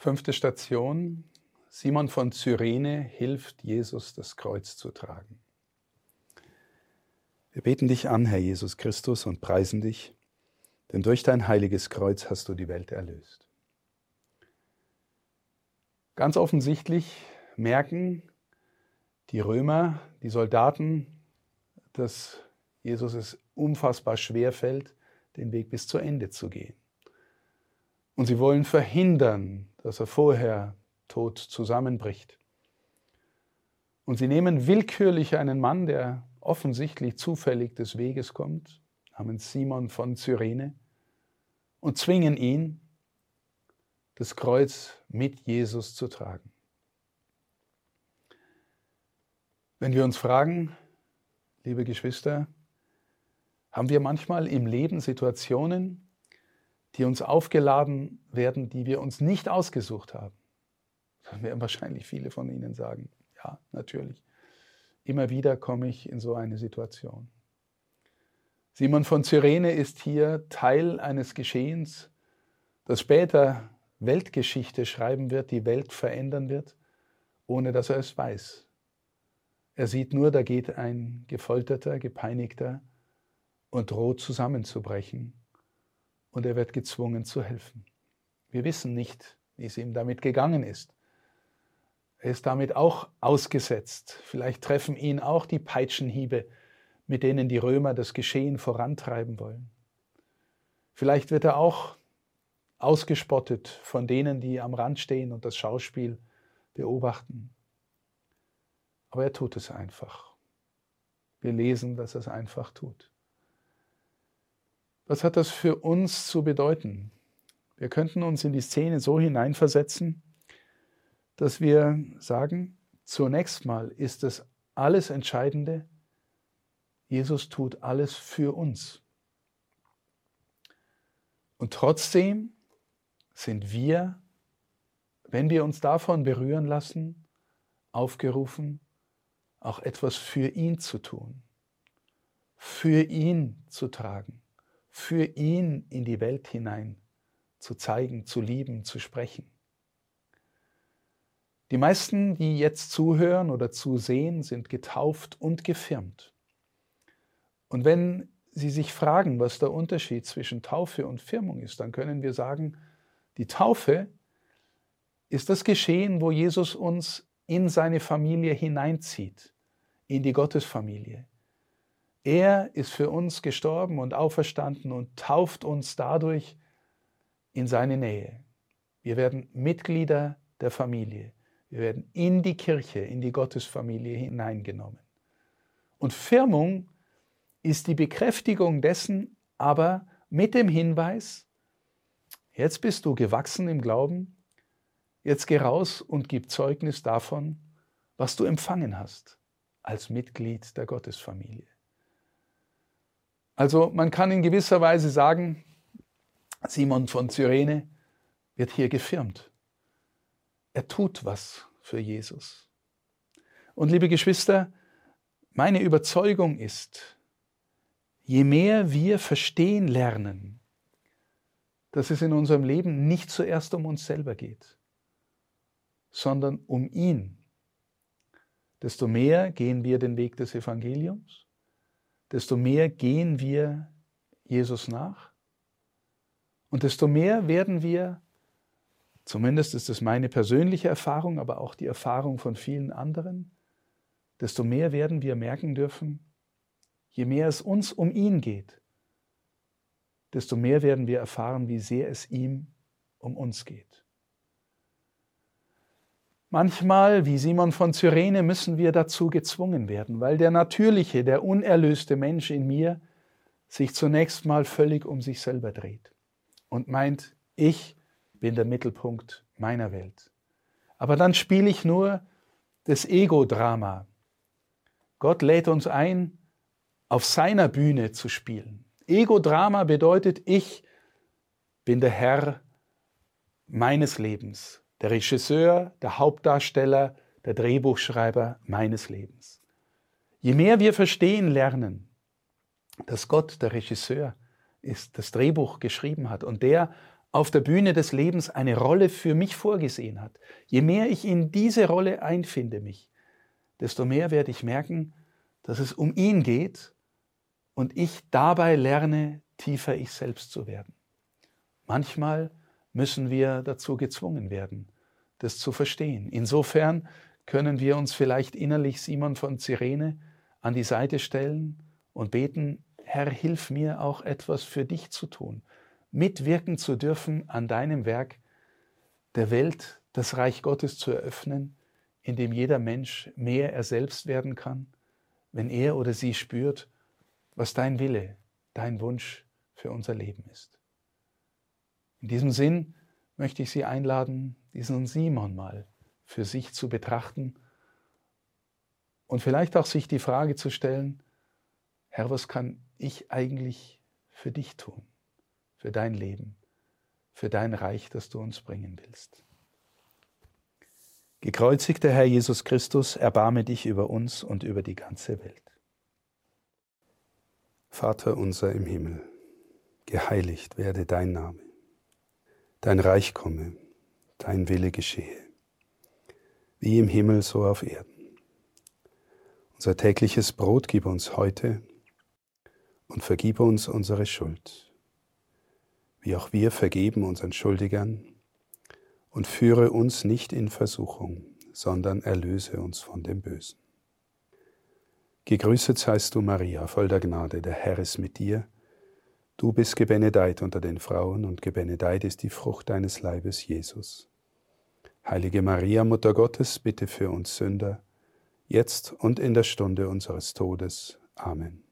Fünfte Station. Simon von Cyrene hilft Jesus, das Kreuz zu tragen. Wir beten dich an, Herr Jesus Christus, und preisen dich, denn durch dein heiliges Kreuz hast du die Welt erlöst. Ganz offensichtlich merken die Römer, die Soldaten, dass Jesus es unfassbar schwer fällt, den Weg bis zu Ende zu gehen. Und sie wollen verhindern, dass er vorher tot zusammenbricht. Und sie nehmen willkürlich einen Mann, der offensichtlich zufällig des Weges kommt, namens Simon von Cyrene, und zwingen ihn, das Kreuz mit Jesus zu tragen. Wenn wir uns fragen, liebe Geschwister, haben wir manchmal im Leben Situationen, die uns aufgeladen werden, die wir uns nicht ausgesucht haben. Dann werden wahrscheinlich viele von Ihnen sagen, ja, natürlich. Immer wieder komme ich in so eine Situation. Simon von Cyrene ist hier Teil eines Geschehens, das später Weltgeschichte schreiben wird, die Welt verändern wird, ohne dass er es weiß. Er sieht nur, da geht ein gefolterter, gepeinigter und droht zusammenzubrechen und er wird gezwungen zu helfen. Wir wissen nicht, wie es ihm damit gegangen ist. Er ist damit auch ausgesetzt. Vielleicht treffen ihn auch die Peitschenhiebe, mit denen die Römer das Geschehen vorantreiben wollen. Vielleicht wird er auch ausgespottet von denen, die am Rand stehen und das Schauspiel beobachten. Aber er tut es einfach. Wir lesen, dass er es einfach tut. Was hat das für uns zu bedeuten? Wir könnten uns in die Szene so hineinversetzen, dass wir sagen, zunächst mal ist das alles Entscheidende, Jesus tut alles für uns. Und trotzdem sind wir, wenn wir uns davon berühren lassen, aufgerufen, auch etwas für ihn zu tun, für ihn zu tragen für ihn in die Welt hinein zu zeigen, zu lieben, zu sprechen. Die meisten, die jetzt zuhören oder zusehen, sind getauft und gefirmt. Und wenn Sie sich fragen, was der Unterschied zwischen Taufe und Firmung ist, dann können wir sagen, die Taufe ist das Geschehen, wo Jesus uns in seine Familie hineinzieht, in die Gottesfamilie. Er ist für uns gestorben und auferstanden und tauft uns dadurch in seine Nähe. Wir werden Mitglieder der Familie. Wir werden in die Kirche, in die Gottesfamilie hineingenommen. Und Firmung ist die Bekräftigung dessen, aber mit dem Hinweis, jetzt bist du gewachsen im Glauben, jetzt geh raus und gib Zeugnis davon, was du empfangen hast als Mitglied der Gottesfamilie. Also man kann in gewisser Weise sagen, Simon von Cyrene wird hier gefirmt. Er tut was für Jesus. Und liebe Geschwister, meine Überzeugung ist, je mehr wir verstehen lernen, dass es in unserem Leben nicht zuerst um uns selber geht, sondern um ihn, desto mehr gehen wir den Weg des Evangeliums desto mehr gehen wir Jesus nach und desto mehr werden wir, zumindest ist es meine persönliche Erfahrung, aber auch die Erfahrung von vielen anderen, desto mehr werden wir merken dürfen, je mehr es uns um ihn geht, desto mehr werden wir erfahren, wie sehr es ihm um uns geht. Manchmal, wie Simon von Cyrene, müssen wir dazu gezwungen werden, weil der natürliche, der unerlöste Mensch in mir sich zunächst mal völlig um sich selber dreht und meint, ich bin der Mittelpunkt meiner Welt. Aber dann spiele ich nur das Ego-Drama. Gott lädt uns ein, auf seiner Bühne zu spielen. Ego-Drama bedeutet, ich bin der Herr meines Lebens der Regisseur, der Hauptdarsteller, der Drehbuchschreiber meines Lebens. Je mehr wir verstehen lernen, dass Gott der Regisseur ist, das Drehbuch geschrieben hat und der auf der Bühne des Lebens eine Rolle für mich vorgesehen hat, je mehr ich in diese Rolle einfinde mich, desto mehr werde ich merken, dass es um ihn geht und ich dabei lerne, tiefer ich selbst zu werden. Manchmal müssen wir dazu gezwungen werden, das zu verstehen. Insofern können wir uns vielleicht innerlich Simon von Cyrene an die Seite stellen und beten, Herr, hilf mir auch etwas für dich zu tun, mitwirken zu dürfen an deinem Werk, der Welt das Reich Gottes zu eröffnen, in dem jeder Mensch mehr er selbst werden kann, wenn er oder sie spürt, was dein Wille, dein Wunsch für unser Leben ist. In diesem Sinn möchte ich Sie einladen, diesen Simon mal für sich zu betrachten und vielleicht auch sich die Frage zu stellen, Herr, was kann ich eigentlich für dich tun, für dein Leben, für dein Reich, das du uns bringen willst. Gekreuzigter Herr Jesus Christus, erbarme dich über uns und über die ganze Welt. Vater unser im Himmel, geheiligt werde dein Name, dein Reich komme, dein Wille geschehe, wie im Himmel so auf Erden. Unser tägliches Brot gib uns heute und vergib uns unsere Schuld, wie auch wir vergeben unseren Schuldigern und führe uns nicht in Versuchung, sondern erlöse uns von dem Bösen. Gegrüßet seist du, Maria, voll der Gnade, der Herr ist mit dir. Du bist gebenedeit unter den Frauen und gebenedeit ist die Frucht deines Leibes, Jesus. Heilige Maria, Mutter Gottes, bitte für uns Sünder, jetzt und in der Stunde unseres Todes. Amen.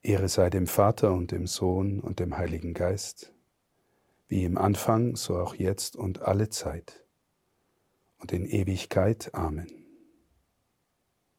Ehre sei dem Vater und dem Sohn und dem Heiligen Geist wie im Anfang, so auch jetzt und alle Zeit und in Ewigkeit. Amen.